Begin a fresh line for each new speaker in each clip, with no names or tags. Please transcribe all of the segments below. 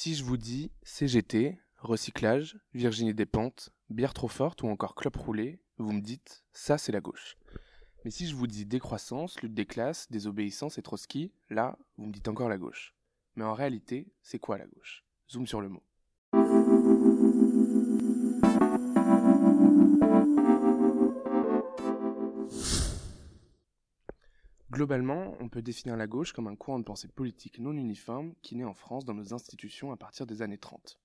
Si je vous dis CGT, recyclage, Virginie Despentes, bière trop forte ou encore clope roulée, vous me dites ça c'est la gauche. Mais si je vous dis décroissance, lutte des classes, désobéissance et Trotsky, là, vous me dites encore la gauche. Mais en réalité, c'est quoi la gauche? Zoom sur le mot. Globalement, on peut définir la gauche comme un courant de pensée politique non uniforme qui naît en France dans nos institutions à partir des années 30.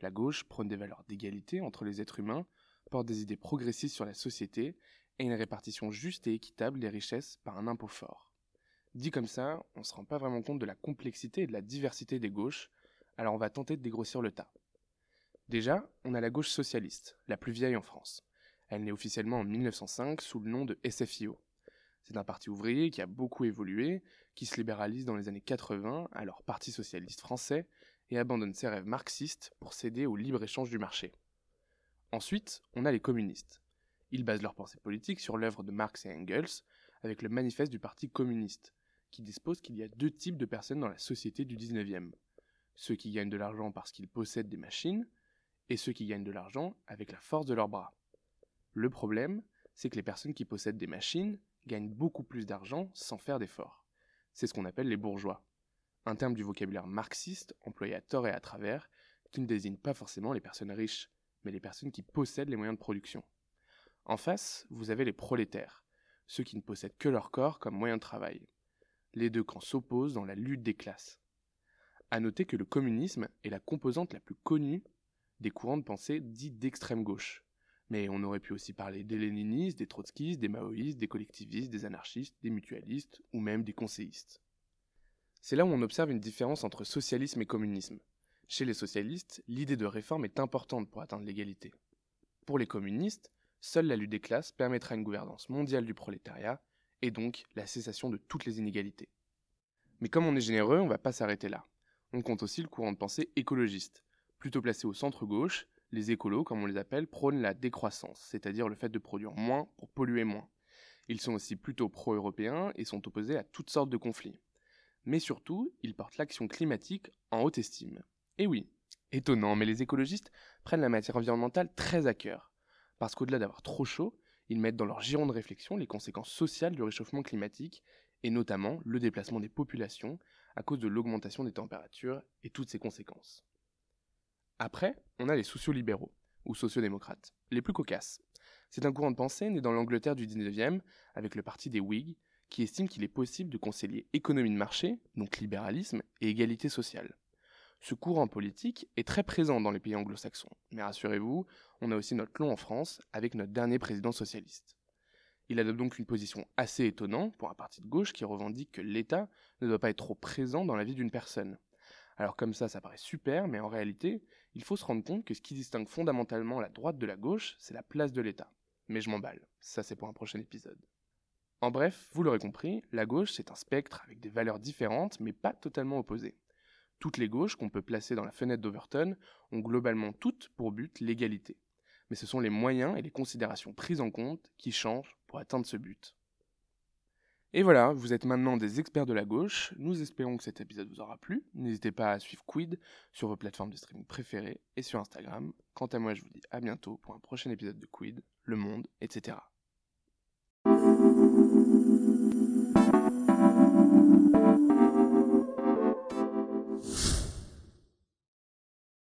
La gauche prône des valeurs d'égalité entre les êtres humains, porte des idées progressistes sur la société et une répartition juste et équitable des richesses par un impôt fort. Dit comme ça, on ne se rend pas vraiment compte de la complexité et de la diversité des gauches, alors on va tenter de dégrossir le tas. Déjà, on a la gauche socialiste, la plus vieille en France. Elle naît officiellement en 1905 sous le nom de SFIO. C'est un parti ouvrier qui a beaucoup évolué, qui se libéralise dans les années 80, alors Parti socialiste français, et abandonne ses rêves marxistes pour céder au libre-échange du marché. Ensuite, on a les communistes. Ils basent leur pensée politique sur l'œuvre de Marx et Engels, avec le manifeste du Parti communiste, qui dispose qu'il y a deux types de personnes dans la société du 19e. Ceux qui gagnent de l'argent parce qu'ils possèdent des machines, et ceux qui gagnent de l'argent avec la force de leurs bras. Le problème, c'est que les personnes qui possèdent des machines gagnent beaucoup plus d'argent sans faire d'efforts. C'est ce qu'on appelle les bourgeois. Un terme du vocabulaire marxiste employé à tort et à travers, qui ne désigne pas forcément les personnes riches, mais les personnes qui possèdent les moyens de production. En face, vous avez les prolétaires, ceux qui ne possèdent que leur corps comme moyen de travail. Les deux camps s'opposent dans la lutte des classes. À noter que le communisme est la composante la plus connue des courants de pensée dits d'extrême gauche. Mais on aurait pu aussi parler des léninistes, des trotskistes, des maoïstes, des collectivistes, des anarchistes, des mutualistes ou même des conseillistes. C'est là où on observe une différence entre socialisme et communisme. Chez les socialistes, l'idée de réforme est importante pour atteindre l'égalité. Pour les communistes, seule la lutte des classes permettra une gouvernance mondiale du prolétariat et donc la cessation de toutes les inégalités. Mais comme on est généreux, on ne va pas s'arrêter là. On compte aussi le courant de pensée écologiste, plutôt placé au centre-gauche les écolos, comme on les appelle, prônent la décroissance, c'est-à-dire le fait de produire moins pour polluer moins. Ils sont aussi plutôt pro-européens et sont opposés à toutes sortes de conflits. Mais surtout, ils portent l'action climatique en haute estime. Et oui, étonnant, mais les écologistes prennent la matière environnementale très à cœur. Parce qu'au-delà d'avoir trop chaud, ils mettent dans leur giron de réflexion les conséquences sociales du réchauffement climatique, et notamment le déplacement des populations à cause de l'augmentation des températures et toutes ses conséquences. Après, on a les sociolibéraux, ou sociodémocrates, les plus cocasses. C'est un courant de pensée né dans l'Angleterre du 19e, avec le parti des Whigs, qui estime qu'il est possible de concilier économie de marché, donc libéralisme, et égalité sociale. Ce courant politique est très présent dans les pays anglo-saxons, mais rassurez-vous, on a aussi notre long en France, avec notre dernier président socialiste. Il adopte donc une position assez étonnante pour un parti de gauche qui revendique que l'État ne doit pas être trop présent dans la vie d'une personne. Alors comme ça, ça paraît super, mais en réalité, il faut se rendre compte que ce qui distingue fondamentalement la droite de la gauche, c'est la place de l'État. Mais je m'emballe, ça c'est pour un prochain épisode. En bref, vous l'aurez compris, la gauche c'est un spectre avec des valeurs différentes mais pas totalement opposées. Toutes les gauches qu'on peut placer dans la fenêtre d'Overton ont globalement toutes pour but l'égalité. Mais ce sont les moyens et les considérations prises en compte qui changent pour atteindre ce but. Et voilà, vous êtes maintenant des experts de la gauche. Nous espérons que cet épisode vous aura plu. N'hésitez pas à suivre Quid sur vos plateformes de streaming préférées et sur Instagram. Quant à moi, je vous dis à bientôt pour un prochain épisode de Quid, Le Monde, etc.